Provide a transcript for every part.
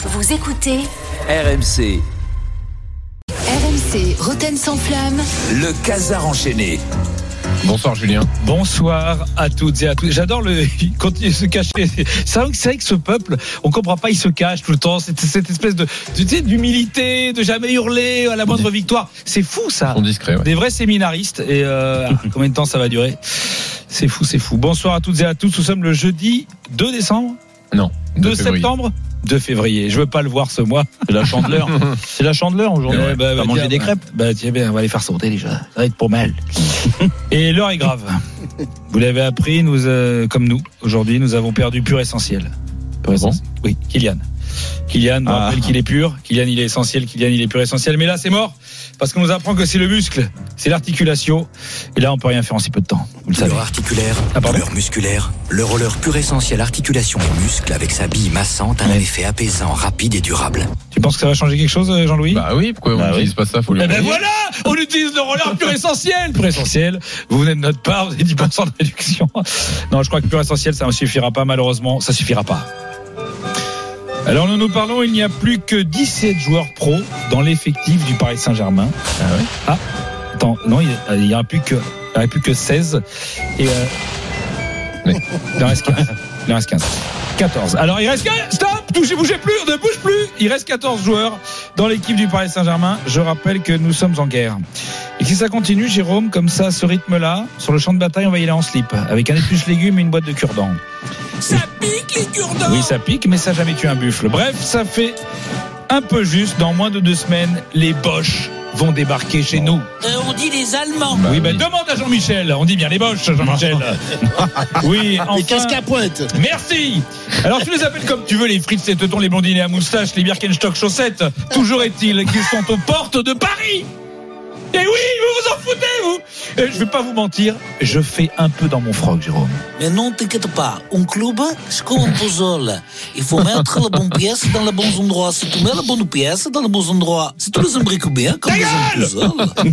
Vous écoutez RMC, RMC Roten sans flamme. le casar enchaîné. Bonsoir Julien. Bonsoir à toutes et à tous. J'adore le il continue de se cacher. C'est vrai que c'est vrai que ce peuple, on comprend pas, il se cache tout le temps. C'est cette espèce de, d'humilité, de jamais hurler à la moindre victoire. C'est fou ça. Discrets, ouais. Des vrais séminaristes. Et euh, combien de temps ça va durer? C'est fou, c'est fou. Bonsoir à toutes et à tous. Nous sommes le jeudi 2 décembre, Non. 2 février. septembre, 2 février. Je veux pas le voir ce mois. C'est la chandeleur. C'est la chandeleur aujourd'hui. Ouais, bah, bah, mangé tiens, des bah, crêpes Bah tiens bien, on va les faire sauter déjà. Ça va être pour mal. Et l'heure est grave. Vous l'avez appris, nous, euh, comme nous, aujourd'hui, nous avons perdu pur essentiel. Pur essentiel. Oui, Kylian. Kylian, on Ah. rappelle qu'il est pur. Kylian, il est essentiel. Kylian, il est pur essentiel. Mais là, c'est mort. Parce qu'on nous apprend que c'est le muscle, c'est l'articulation. Et là, on peut rien faire en si peu de temps. Vous le savez. Douleur articulaire, Ah, douleur musculaire, le roller pur essentiel articulation et muscle avec sa bille massante a un Ouais. effet apaisant, rapide et durable. Tu penses que ça va changer quelque chose, euh, Jean-Louis? Bah oui, pourquoi on Bah n'utilise pas ça Faut le Eh ben voilà On utilise le roller pur essentiel Pur essentiel, vous venez de notre part, vous avez 10% de réduction. Non, je crois que pur essentiel, ça ne suffira pas, malheureusement, ça suffira pas. Alors nous nous parlons, il n'y a plus que 17 joueurs pros dans l'effectif du Paris Saint-Germain. Ah ouais Ah, attends, non, il n'y en a plus que, il en a plus que 16. Et euh, Mais- il en reste 15. Il en reste 15. 14. Alors il reste 15. Stop Touchez, bougez plus, ne bouge plus. Il reste 14 joueurs dans l'équipe du Paris Saint-Germain. Je rappelle que nous sommes en guerre. Et si ça continue, Jérôme, comme ça, ce rythme-là, sur le champ de bataille, on va y aller en slip, avec un épluche légumes et une boîte de cure-dents. Ça pique les cure-dents Oui, ça pique, mais ça jamais tué un buffle. Bref, ça fait un peu juste. Dans moins de deux semaines, les Boches vont débarquer chez nous. Euh, On dit les Allemands. Bah oui, ben demande à Jean-Michel. On dit bien les Boches, Jean-Michel. oui, enfin. Les casques à pointe? Merci. Alors tu les appelles comme tu veux, les frites, les teutons, les blondinés à moustache, les Birkenstock chaussettes. Toujours est-il qu'ils sont aux portes de Paris. Et oui, vous vous en foutez, vous Et Je vais pas vous mentir, je fais un peu dans mon froc, Jérôme. Mais non, t'inquiète pas. Un club, c'est comme un puzzle. Il faut mettre la bonne pièce dans les bons endroits. Si tu mets la bonne pièce dans les bons endroits, si tu les imbriques bien, comme Ta dans un puzzle.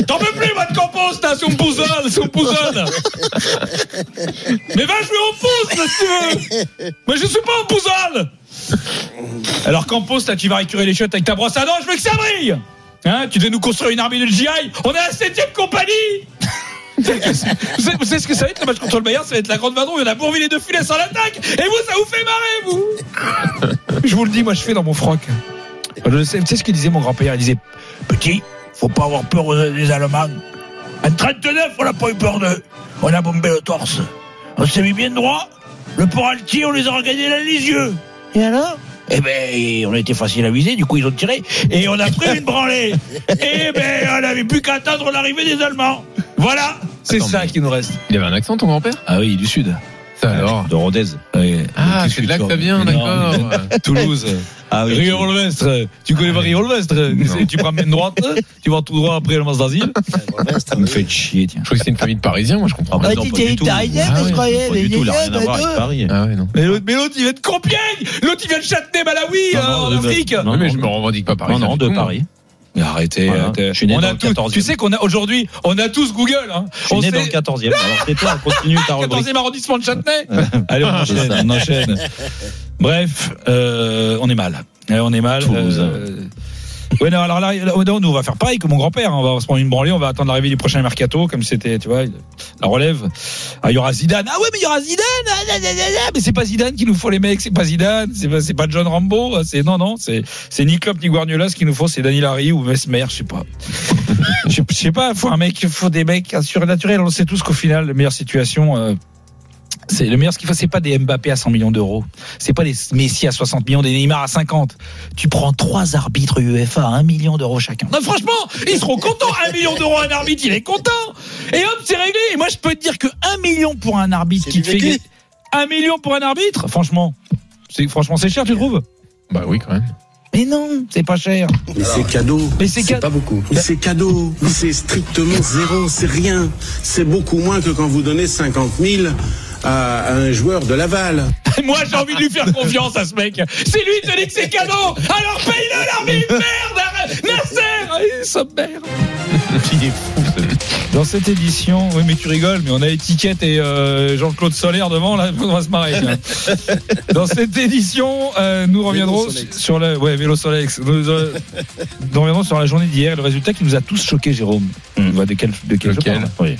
T'en peux plus, votre compost, là, sur puzzle, sur puzzle. Mais va jouer au pouce, si tu veux. Mais je suis pas en puzzle. Alors, compost, là, tu vas récurer les chiottes avec ta brosse à dents, je veux que ça brille. Hein, tu devais nous construire une armée de GI. On est à la 7 compagnie. Vous savez, vous ce que ça va être le match contre le Bayern? Ça va être la grande vadrouille. Il y en a Bourville et De Funès en attaque. Et vous, ça vous fait marrer, vous Je vous le dis, moi, je fais dans mon froc. Tu sais ce que disait mon grand-père? Il disait Petit, faut pas avoir peur des Allemands. En 39, on n'a pas eu peur d'eux. On a bombé le torse. On s'est mis bien droit. Le port altier, on les a regardés dans les yeux. Et alors? Eh ben, on a été facile à viser, du coup ils ont tiré. Et on a pris une branlée. Et ben, on n'avait plus qu'à attendre l'arrivée des Allemands. Voilà, c'est ça qui nous reste. Il avait un accent, ton grand-père? Ah oui, du Sud. Alors De Rodez. Ah, c'est de là que ça vient, d'accord. Toulouse. Ah oui. Rio Olvestre. Tu connais pas Rio Olvestre Non. Tu prends main droite, tu vas tout droit après le d'asile. Ça me fait chier, tiens. Je crois que c'est une famille de Parisiens, moi je comprends Ah pas. bah non, pas du tout. Ah ouais. Pas du tout, il a rien à voir avec Paris. Ah ouais, non. Mais l'autre, il vient de Compiègne L'autre, il vient de Châtenay, Malawi, Non, euh, non, en Afrique non, Oui, mais je me revendique pas Non, parisien. non, du de. Paris. Mais arrêtez, Voilà. arrêtez. Je suis né on dans a le tous, 14e. tu sais qu'on a aujourd'hui, on a tous Google. Hein. Je suis on né sait- dans le 14e. Alors tais-toi, continue ta rubrique. 14e arrondissement de Châtenay. Allez, on enchaîne, on enchaîne. Bref, euh, on est mal. Euh, On est mal. Toulouse. euh, Ouais, non, alors là, nous, on va faire pareil que mon grand-père. hein. On va se prendre une branlée, on va attendre l'arrivée du prochain mercato, comme c'était, tu vois, la relève. Ah, il y aura Zidane. Ah ouais, mais il y aura Zidane. Ah. Mais c'est pas Zidane qu'il nous faut, les mecs. C'est pas Zidane. C'est pas, pas John Rambo. C'est, non, non, c'est, c'est ni Klopp ni Guardiola. Ce qu'il nous faut, c'est Daniel Harry ou Mesmer, je sais pas. Je sais pas, faut un mec, faut des mecs surnaturels. On sait tous qu'au final, la meilleure situation, euh, c'est le meilleur ce qu'il faut, c'est pas des Mbappé à 100 millions d'euros. C'est pas des Messi à 60 millions, des Neymar à 50. Tu prends trois arbitres UEFA à 1 million d'euros chacun. Non, franchement, ils seront contents. 1 million d'euros un arbitre, il est content. Et hop, c'est réglé. Et moi, je peux te dire que 1 million pour un arbitre C'est qui te fait vécu. gagner- 1 million pour un arbitre, franchement. C'est, franchement, c'est cher, tu trouves? Bah oui, quand même. Mais non, c'est pas cher. Mais c'est cadeau. Mais c'est ca- pas beaucoup. Mais c'est cadeau. C'est strictement zéro. C'est rien. C'est beaucoup moins que quand vous donnez 50 000 à, à un joueur de Laval. Moi, j'ai envie de lui faire confiance à ce mec. C'est lui qui te dit que c'est cadeau. Alors paye-le, l'arbitre. Merde. Nasser. Il sommaire. Il est fou, ce mec. Dans cette édition, oui, mais tu rigoles, mais on a étiquette et euh, Jean-Claude Solaire devant, là, on va se marrer. Dans cette édition, euh, nous reviendrons sur la, ouais, Vélo Solex. Nous, euh, nous reviendrons sur la journée d'hier, le résultat qui nous a tous choqués, Jérôme. On voit de quel, de quel je Lequel parle Oui,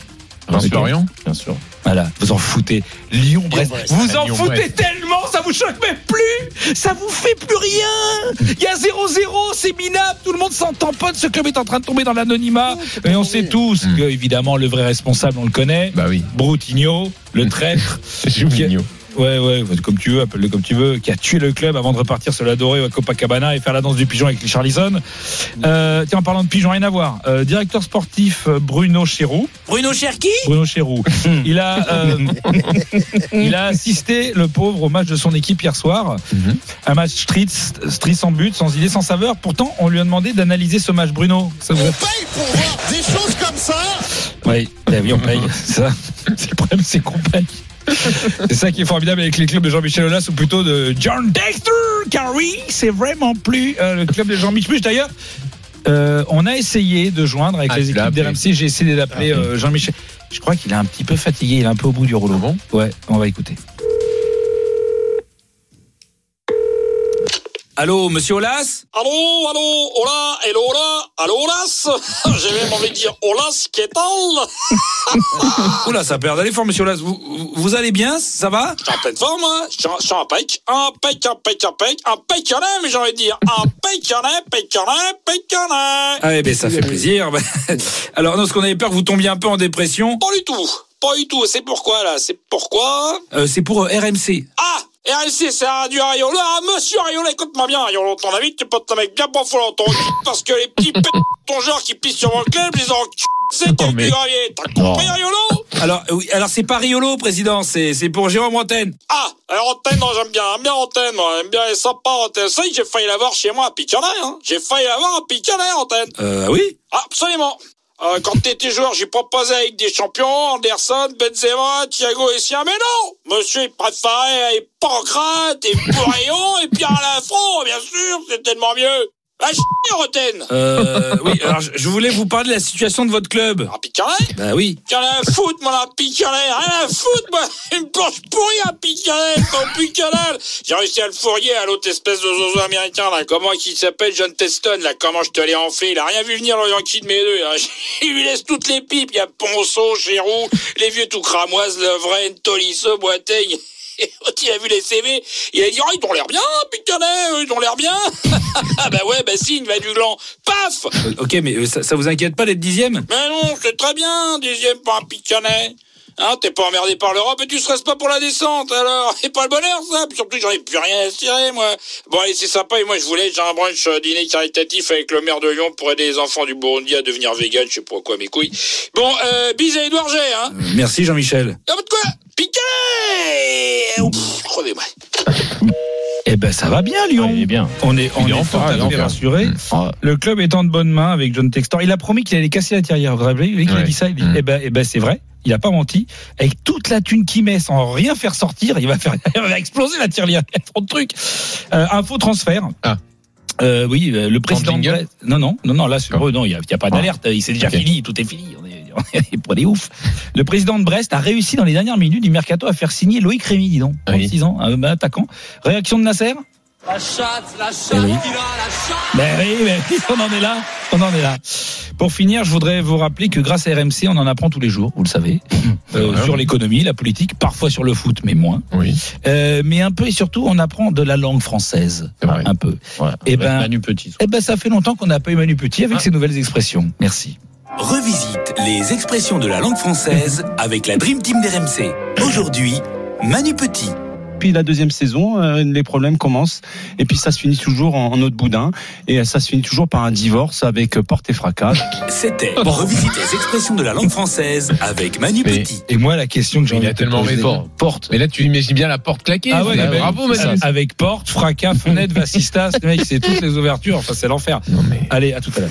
Lorient bien sûr. Voilà, vous en foutez. Lyon, Brest. Brest. Vous en Lyon, foutez Brest. tellement, ça vous choque même plus. Ça vous fait plus rien. Il y a 0-0, c'est minable. Tout le monde s'en tamponne. Ce club est en train de tomber dans l'anonymat. Et on sait tous Mm. que, évidemment, le vrai responsable, on le connaît. Bah oui. Broutigno, le traître. Juninho. Ouais, ouais, comme tu veux, appelle-le comme tu veux, qui a tué le club avant de repartir se l'adorer à Copacabana et faire la danse du pigeon avec les Charlison. Euh, tiens, en parlant de pigeon, rien à voir. Euh, directeur sportif euh, Bruno Chéroux. Bruno Cherki Bruno Chéroux. Il a, euh, il a assisté le pauvre au match de son équipe hier soir. Mhm. Un match triste, triste sans but, sans idée, sans saveur. Pourtant, on lui a demandé d'analyser ce match. Bruno, ça vous a... paye pour voir des choses comme ça? Oui, bah oui, on paye. C'est ça. C'est le problème, c'est qu'on paye. C'est ça qui est formidable avec les clubs de Jean-Michel Aulas ou plutôt de John Dexter, car oui, c'est vraiment plus euh, le club de Jean-Michel. D'ailleurs, euh, on a essayé de joindre avec Ah, les équipes d'RMC. J'ai essayé d'appeler Ah, euh, Jean-Michel. Je crois qu'il est un petit peu fatigué, il est un peu au bout du rouleau. bon? Ouais, on va écouter. Allô, monsieur Olas? Allô, allô, hola, hello, hola, allô, Olas? J'ai même envie de dire Olas, qu'est Oula, ça perd d'aller fort, monsieur Olas. Vous, vous- allez bien? Ça va? Je suis en pleine forme, hein. Je suis en- suis en pec, un pec, un pec, un pec, un pec, mais j'ai envie de dire. Un pec, un pec, un pec, Ah, eh ben, ça fait plaisir. Alors, non, parce qu'on avait peur que vous tombiez un peu en dépression. Pas du tout, pas du tout, c'est pourquoi, là? C'est pourquoi? Euh, c'est pour euh, RMC. Ah RLC, c'est Radio Ariolo. Ah, monsieur Ariolo, écoute-moi bien, Ariolo, ton avis, tu peux te mec bien fou dans ton parce que les petits p... ton genre qui pissent sur mon club, les en c'est quel mais- gravier. T'as compris, Ariolo Alors, oui, alors c'est pas Riolo, président, c'est c'est pour Jérôme Antenne. Ah, alors Antenne, non, j'aime bien, j'aime bien Antenne, j'aime bien, elle est sympa, Antenne. Ça, y est, j'ai failli l'avoir chez moi à Picanet, hein. J'ai failli l'avoir à Picanet, Antenne. Euh, oui absolument. Euh, quand t'étais joueur, j'ai proposé avec des champions, Anderson, Benzema, Thiago et Sia, mais non Monsieur, il préférait Pancrate et Bourillon et Pierre Lafont, bien sûr, c'est tellement mieux. La ch**, Roten Euh, oui, alors je je voulais vous parler de la situation de votre club. À Picanet Bah oui. Qu'en a à foutre, moi, la Picanet Rien à foutre, moi Une planche pourrie à Picanet, au Picanet J'ai réussi à le fourrier à l'autre espèce de zozo américain, là. Comment il s'appelle? John Teston, là Comment je te l'ai enflé? Il a rien vu venir, le Yankee de mes deux, là. Il lui laisse toutes les pipes. Il y a Ponceau, Chéroux, les vieux tout cramoises, Levren, Tolisso, Boiteng. Et quand il a vu les CV, il a dit, oh, ils ont l'air bien, eux, ils ont l'air bien. ah bah ouais, bah si, il va du gland. Paf Euh, ok, mais euh, ça, ça vous inquiète pas d'être dixième? Mais non, c'est très bien, dixième pour un. Hein, t'es pas emmerdé par l'Europe et tu stresses pas pour la descente, alors. C'est pas le bonheur, ça. Puis surtout, j'en ai plus rien à tirer, moi. Bon, allez, c'est sympa. Et moi, je voulais, j'ai un brunch euh, dîner caritatif avec le maire de Lyon pour aider les enfants du Burundi à devenir vegan. Je sais pas quoi, mes couilles. Bon, euh, bise à Edouard G, hein. Euh, Merci Jean-Michel. Ah, bah, de quoi? Picanet Ouf, Crevez-moi. Eh ben, ça va bien, Lyon. Ah, il est bien. On est, on Il est est en fort forme, à il est en forme. rassuré. Mm. Ah, Le club est en de bonnes mains avec John Textor. Il a promis qu'il allait casser la tirelire. Vous vous rappelez Il a dit ça. Il dit, Mm. eh ben, eh ben, c'est vrai. Il a pas menti. Avec toute la thune qu'il met sans rien faire sortir, il va faire, il va exploser la tirelire. Il y a trop de trucs. Euh, un faux transfert. Ah. Euh, oui, euh, le président. de Non, non, non, non. Là, sur eux, non, il y a, pas d'alerte. Il s'est déjà fini. Tout est fini. On est, on est pas des ouf. Le président de Brest a réussi dans les dernières minutes du mercato à faire signer Loïc Rémy, dis donc, Oui. 36 ans, un attaquant. Réaction de Nasser? La chatte, la chatte Eh oui. qu'il a, la chatte Ben oui, ben oui, on en est là, on en est là. Pour finir, je voudrais vous rappeler que grâce à RMC, on en apprend tous les jours, vous le savez, euh, sur l'économie, la politique, parfois sur le foot, mais moins. Oui, Euh, mais un peu et surtout, on apprend de la langue française, vrai. un peu. ouais. Eh Avec ben- Manu Petit. Eh ben, ça fait longtemps qu'on n'a pas eu Manu Petit avec Ah. ses nouvelles expressions. Merci. Revisite les expressions de la langue française avec la Dream Team d'RMC. Aujourd'hui, Manu Petit. Puis la deuxième saison, euh, les problèmes commencent. Et puis ça se finit toujours en, de boudin. Et ça se finit toujours par un divorce avec euh, porte et fracas. C'était Revisite les expressions de la langue française avec Manu Mais- Petit. Et moi, la question que j'ai Il envie a tellement poser- raison. Porte. Mais là, tu imagines bien la porte claquée. Ah ouais, Bah, ben, bravo, Manu. Avec porte, fracas, fenêtre, vassistas, le mec, c'est toutes les ouvertures. Enfin, c'est l'enfer. Mais. Allez, à tout à l'heure.